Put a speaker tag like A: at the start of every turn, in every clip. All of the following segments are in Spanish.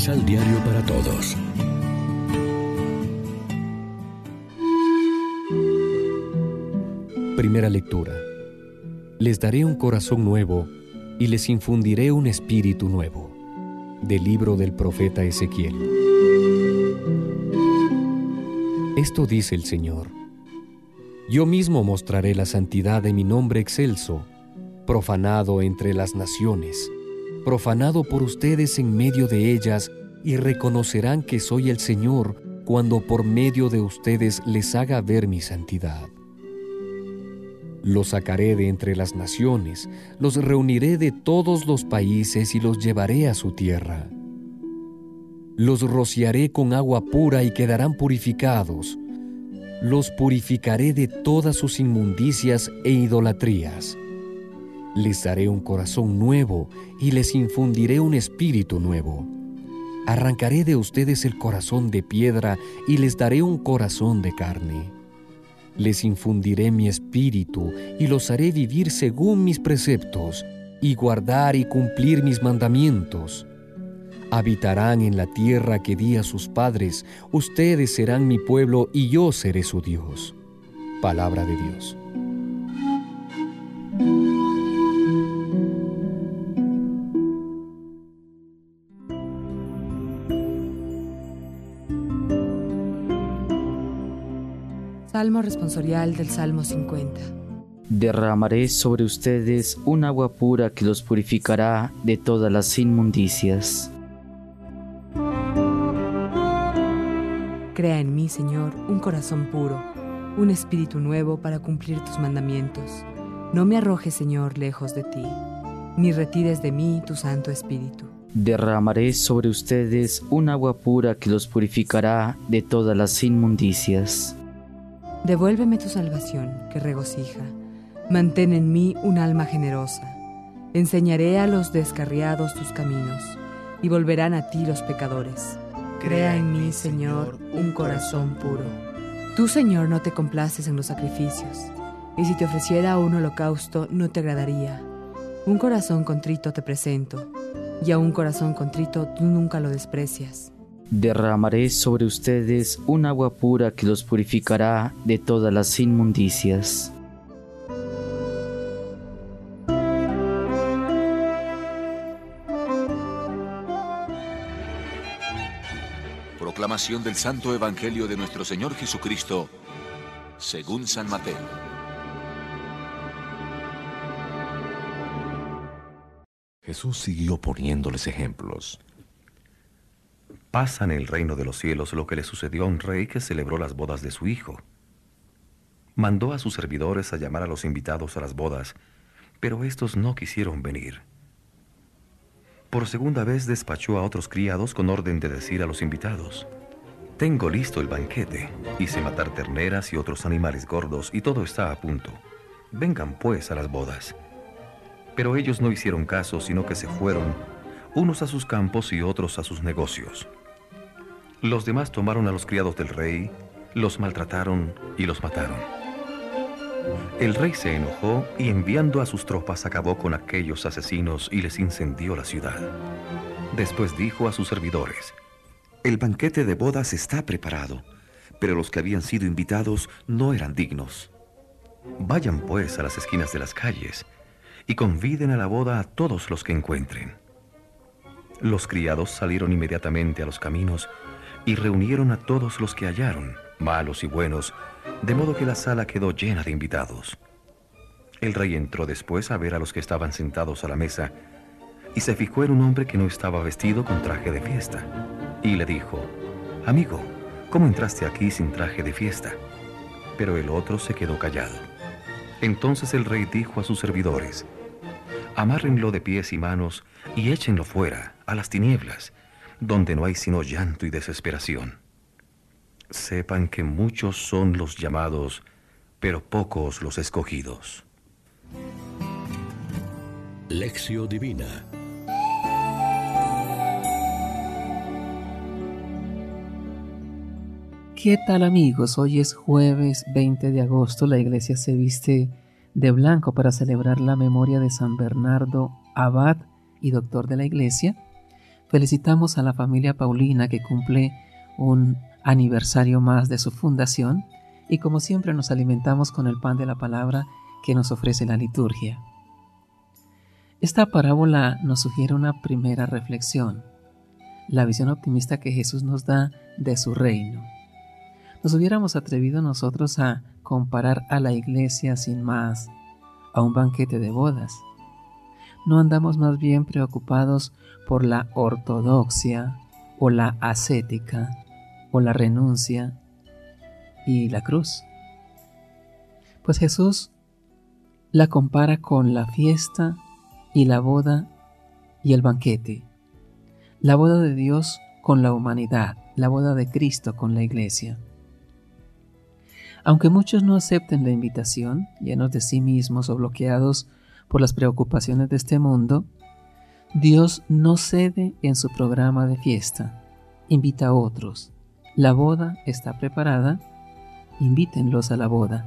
A: Misal Diario para Todos.
B: Primera lectura. Les daré un corazón nuevo y les infundiré un espíritu nuevo. Del libro del profeta Ezequiel. Esto dice el Señor. Yo mismo mostraré la santidad de mi nombre excelso, profanado entre las naciones profanado por ustedes en medio de ellas, y reconocerán que soy el Señor cuando por medio de ustedes les haga ver mi santidad. Los sacaré de entre las naciones, los reuniré de todos los países y los llevaré a su tierra. Los rociaré con agua pura y quedarán purificados. Los purificaré de todas sus inmundicias e idolatrías les daré un corazón nuevo y les infundiré un espíritu nuevo. Arrancaré de ustedes el corazón de piedra y les daré un corazón de carne. Les infundiré mi espíritu y los haré vivir según mis preceptos y guardar y cumplir mis mandamientos. Habitarán en la tierra que di a sus padres, ustedes serán mi pueblo y yo seré su Dios. Palabra de Dios.
C: Salmo responsorial del Salmo 50.
D: Derramaré sobre ustedes un agua pura que los purificará de todas las inmundicias.
C: Crea en mí, Señor, un corazón puro, un espíritu nuevo para cumplir tus mandamientos. No me arrojes, Señor, lejos de ti, ni retires de mí tu Santo Espíritu.
D: Derramaré sobre ustedes un agua pura que los purificará de todas las inmundicias.
C: Devuélveme tu salvación, que regocija. Mantén en mí un alma generosa. Enseñaré a los descarriados tus caminos, y volverán a ti los pecadores. Crea en mí, Señor, un corazón puro. Tú, Señor, no te complaces en los sacrificios, y si te ofreciera un holocausto no te agradaría. Un corazón contrito te presento, y a un corazón contrito tú nunca lo desprecias
D: derramaré sobre ustedes un agua pura que los purificará de todas las inmundicias.
E: Proclamación del Santo Evangelio de nuestro Señor Jesucristo, según San Mateo.
F: Jesús siguió poniéndoles ejemplos Pasa en el reino de los cielos lo que le sucedió a un rey que celebró las bodas de su hijo. Mandó a sus servidores a llamar a los invitados a las bodas, pero estos no quisieron venir. Por segunda vez despachó a otros criados con orden de decir a los invitados, Tengo listo el banquete, hice matar terneras y otros animales gordos y todo está a punto. Vengan pues a las bodas. Pero ellos no hicieron caso, sino que se fueron, unos a sus campos y otros a sus negocios. Los demás tomaron a los criados del rey, los maltrataron y los mataron. El rey se enojó y enviando a sus tropas acabó con aquellos asesinos y les incendió la ciudad. Después dijo a sus servidores, El banquete de bodas está preparado, pero los que habían sido invitados no eran dignos. Vayan pues a las esquinas de las calles y conviden a la boda a todos los que encuentren. Los criados salieron inmediatamente a los caminos y reunieron a todos los que hallaron, malos y buenos, de modo que la sala quedó llena de invitados. El rey entró después a ver a los que estaban sentados a la mesa y se fijó en un hombre que no estaba vestido con traje de fiesta y le dijo, Amigo, ¿cómo entraste aquí sin traje de fiesta? Pero el otro se quedó callado. Entonces el rey dijo a sus servidores, Amárrenlo de pies y manos y échenlo fuera, a las tinieblas, donde no hay sino llanto y desesperación. Sepan que muchos son los llamados, pero pocos los escogidos.
A: Lección Divina
G: ¿Qué tal amigos? Hoy es jueves 20 de agosto. La iglesia se viste de blanco para celebrar la memoria de San Bernardo, abad y doctor de la iglesia felicitamos a la familia Paulina que cumple un aniversario más de su fundación y como siempre nos alimentamos con el pan de la palabra que nos ofrece la liturgia. Esta parábola nos sugiere una primera reflexión, la visión optimista que Jesús nos da de su reino. Nos hubiéramos atrevido nosotros a comparar a la iglesia sin más a un banquete de bodas. No andamos más bien preocupados por la ortodoxia o la ascética o la renuncia y la cruz. Pues Jesús la compara con la fiesta y la boda y el banquete. La boda de Dios con la humanidad, la boda de Cristo con la iglesia. Aunque muchos no acepten la invitación, llenos de sí mismos o bloqueados por las preocupaciones de este mundo, Dios no cede en su programa de fiesta, invita a otros. La boda está preparada, invítenlos a la boda.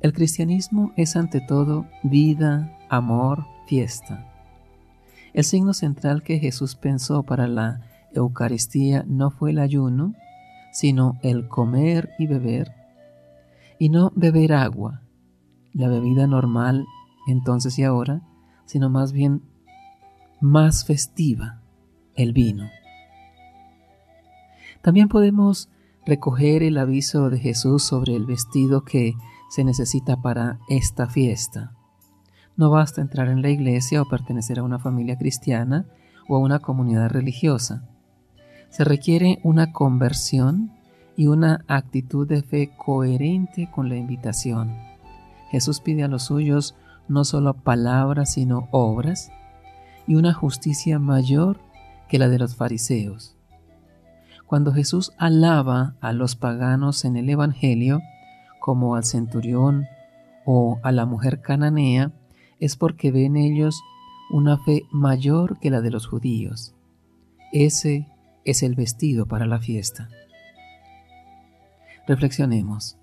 G: El cristianismo es ante todo vida, amor, fiesta. El signo central que Jesús pensó para la Eucaristía no fue el ayuno, sino el comer y beber, y no beber agua, la bebida normal entonces y ahora, sino más bien más festiva, el vino. También podemos recoger el aviso de Jesús sobre el vestido que se necesita para esta fiesta. No basta entrar en la iglesia o pertenecer a una familia cristiana o a una comunidad religiosa. Se requiere una conversión y una actitud de fe coherente con la invitación. Jesús pide a los suyos no solo palabras, sino obras, y una justicia mayor que la de los fariseos. Cuando Jesús alaba a los paganos en el Evangelio, como al centurión o a la mujer cananea, es porque ve en ellos una fe mayor que la de los judíos. Ese es el vestido para la fiesta. Reflexionemos.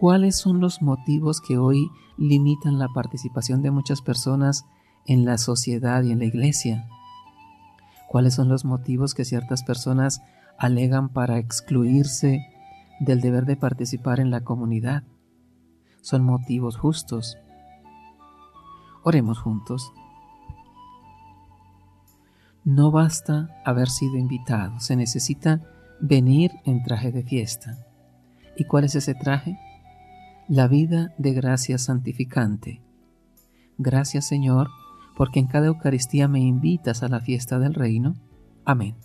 G: ¿Cuáles son los motivos que hoy limitan la participación de muchas personas en la sociedad y en la iglesia? ¿Cuáles son los motivos que ciertas personas alegan para excluirse del deber de participar en la comunidad? Son motivos justos. Oremos juntos. No basta haber sido invitado, se necesita venir en traje de fiesta. ¿Y cuál es ese traje? La vida de gracia santificante. Gracias Señor, porque en cada Eucaristía me invitas a la fiesta del reino. Amén.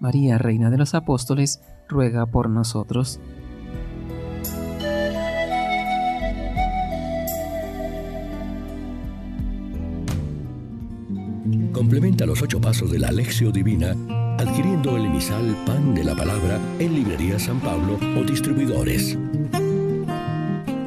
G: María, Reina de los Apóstoles, ruega por nosotros.
A: Complementa los ocho pasos de la Alexio Divina adquiriendo el emisal Pan de la Palabra en Librería San Pablo o distribuidores.